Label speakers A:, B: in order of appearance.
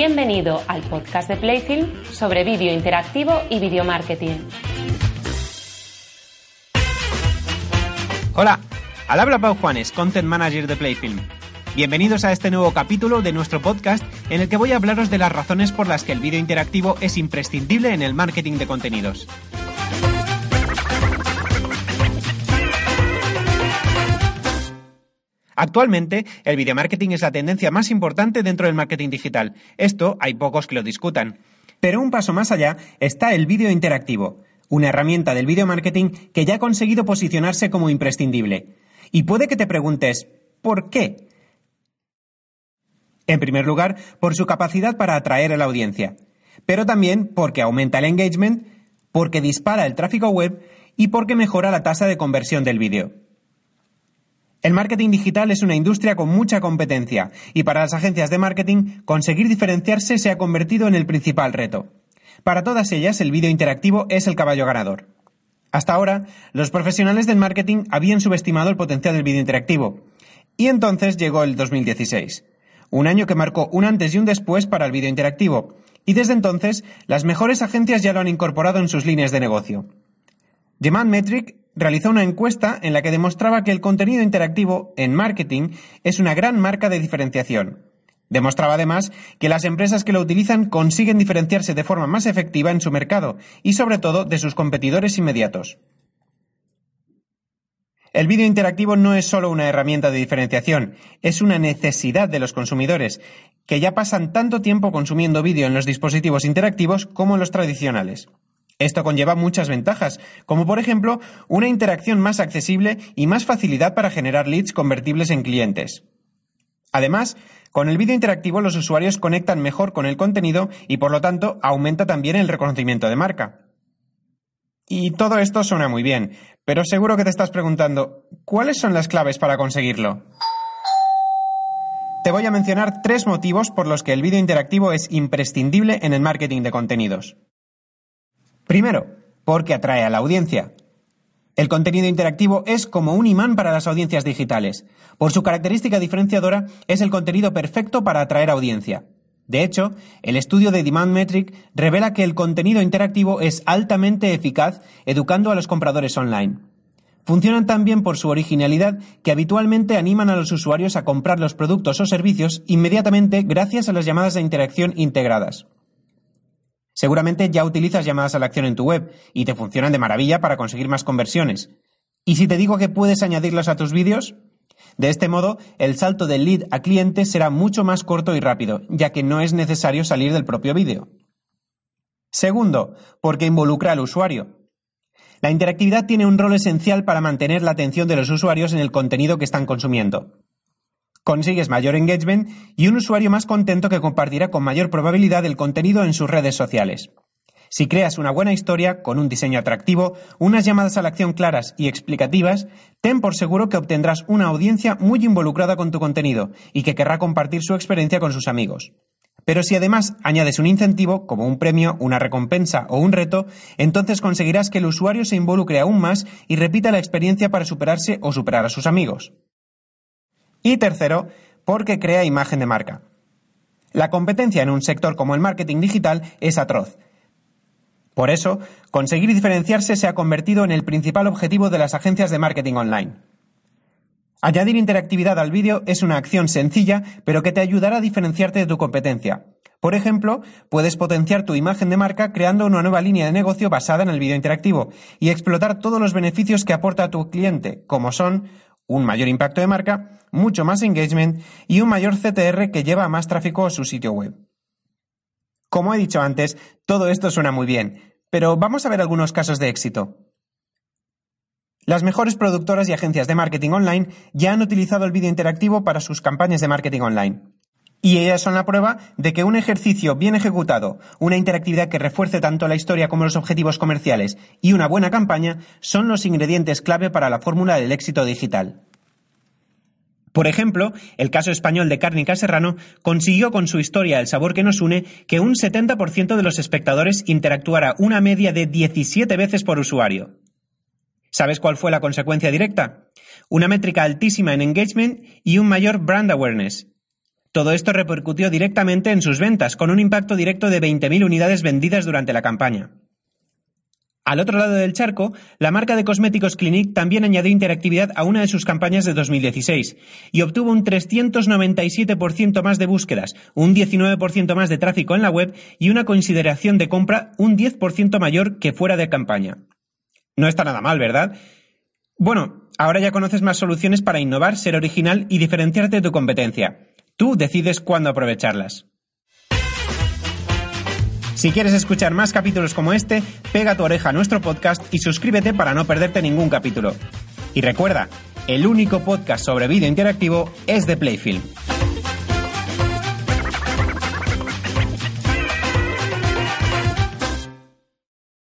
A: Bienvenido al podcast de Playfilm sobre vídeo interactivo y video marketing.
B: Hola, al habla Pau Juanes, Content Manager de Playfilm. Bienvenidos a este nuevo capítulo de nuestro podcast en el que voy a hablaros de las razones por las que el vídeo interactivo es imprescindible en el marketing de contenidos. Actualmente, el video marketing es la tendencia más importante dentro del marketing digital. Esto hay pocos que lo discutan. Pero un paso más allá está el vídeo interactivo, una herramienta del video marketing que ya ha conseguido posicionarse como imprescindible. Y puede que te preguntes, ¿por qué? En primer lugar, por su capacidad para atraer a la audiencia, pero también porque aumenta el engagement, porque dispara el tráfico web y porque mejora la tasa de conversión del vídeo. El marketing digital es una industria con mucha competencia y para las agencias de marketing conseguir diferenciarse se ha convertido en el principal reto. Para todas ellas el vídeo interactivo es el caballo ganador. Hasta ahora, los profesionales del marketing habían subestimado el potencial del vídeo interactivo. Y entonces llegó el 2016, un año que marcó un antes y un después para el vídeo interactivo, y desde entonces las mejores agencias ya lo han incorporado en sus líneas de negocio. Demand Metric realizó una encuesta en la que demostraba que el contenido interactivo en marketing es una gran marca de diferenciación. Demostraba además que las empresas que lo utilizan consiguen diferenciarse de forma más efectiva en su mercado y sobre todo de sus competidores inmediatos. El vídeo interactivo no es solo una herramienta de diferenciación, es una necesidad de los consumidores, que ya pasan tanto tiempo consumiendo vídeo en los dispositivos interactivos como en los tradicionales. Esto conlleva muchas ventajas, como por ejemplo una interacción más accesible y más facilidad para generar leads convertibles en clientes. Además, con el vídeo interactivo los usuarios conectan mejor con el contenido y por lo tanto aumenta también el reconocimiento de marca. Y todo esto suena muy bien, pero seguro que te estás preguntando, ¿cuáles son las claves para conseguirlo? Te voy a mencionar tres motivos por los que el vídeo interactivo es imprescindible en el marketing de contenidos. Primero, porque atrae a la audiencia. El contenido interactivo es como un imán para las audiencias digitales. Por su característica diferenciadora, es el contenido perfecto para atraer audiencia. De hecho, el estudio de Demand Metric revela que el contenido interactivo es altamente eficaz educando a los compradores online. Funcionan también por su originalidad que habitualmente animan a los usuarios a comprar los productos o servicios inmediatamente gracias a las llamadas de interacción integradas. Seguramente ya utilizas llamadas a la acción en tu web y te funcionan de maravilla para conseguir más conversiones. ¿Y si te digo que puedes añadirlas a tus vídeos? De este modo, el salto del lead a cliente será mucho más corto y rápido, ya que no es necesario salir del propio vídeo. Segundo, porque involucra al usuario. La interactividad tiene un rol esencial para mantener la atención de los usuarios en el contenido que están consumiendo consigues mayor engagement y un usuario más contento que compartirá con mayor probabilidad el contenido en sus redes sociales. Si creas una buena historia, con un diseño atractivo, unas llamadas a la acción claras y explicativas, ten por seguro que obtendrás una audiencia muy involucrada con tu contenido y que querrá compartir su experiencia con sus amigos. Pero si además añades un incentivo, como un premio, una recompensa o un reto, entonces conseguirás que el usuario se involucre aún más y repita la experiencia para superarse o superar a sus amigos. Y tercero, porque crea imagen de marca. La competencia en un sector como el marketing digital es atroz. Por eso, conseguir diferenciarse se ha convertido en el principal objetivo de las agencias de marketing online. Añadir interactividad al vídeo es una acción sencilla, pero que te ayudará a diferenciarte de tu competencia. Por ejemplo, puedes potenciar tu imagen de marca creando una nueva línea de negocio basada en el vídeo interactivo y explotar todos los beneficios que aporta a tu cliente, como son un mayor impacto de marca, mucho más engagement y un mayor CTR que lleva más tráfico a su sitio web. Como he dicho antes, todo esto suena muy bien, pero vamos a ver algunos casos de éxito. Las mejores productoras y agencias de marketing online ya han utilizado el vídeo interactivo para sus campañas de marketing online. Y ellas son la prueba de que un ejercicio bien ejecutado, una interactividad que refuerce tanto la historia como los objetivos comerciales y una buena campaña son los ingredientes clave para la fórmula del éxito digital. Por ejemplo, el caso español de Cárnica Serrano consiguió con su historia El sabor que nos une que un 70% de los espectadores interactuara una media de 17 veces por usuario. ¿Sabes cuál fue la consecuencia directa? Una métrica altísima en engagement y un mayor brand awareness, Todo esto repercutió directamente en sus ventas, con un impacto directo de 20.000 unidades vendidas durante la campaña. Al otro lado del charco, la marca de cosméticos Clinique también añadió interactividad a una de sus campañas de 2016 y obtuvo un 397% más de búsquedas, un 19% más de tráfico en la web y una consideración de compra un 10% mayor que fuera de campaña. No está nada mal, ¿verdad? Bueno, ahora ya conoces más soluciones para innovar, ser original y diferenciarte de tu competencia. Tú decides cuándo aprovecharlas. Si quieres escuchar más capítulos como este, pega tu oreja a nuestro podcast y suscríbete para no perderte ningún capítulo. Y recuerda, el único podcast sobre vídeo interactivo es de Playfilm.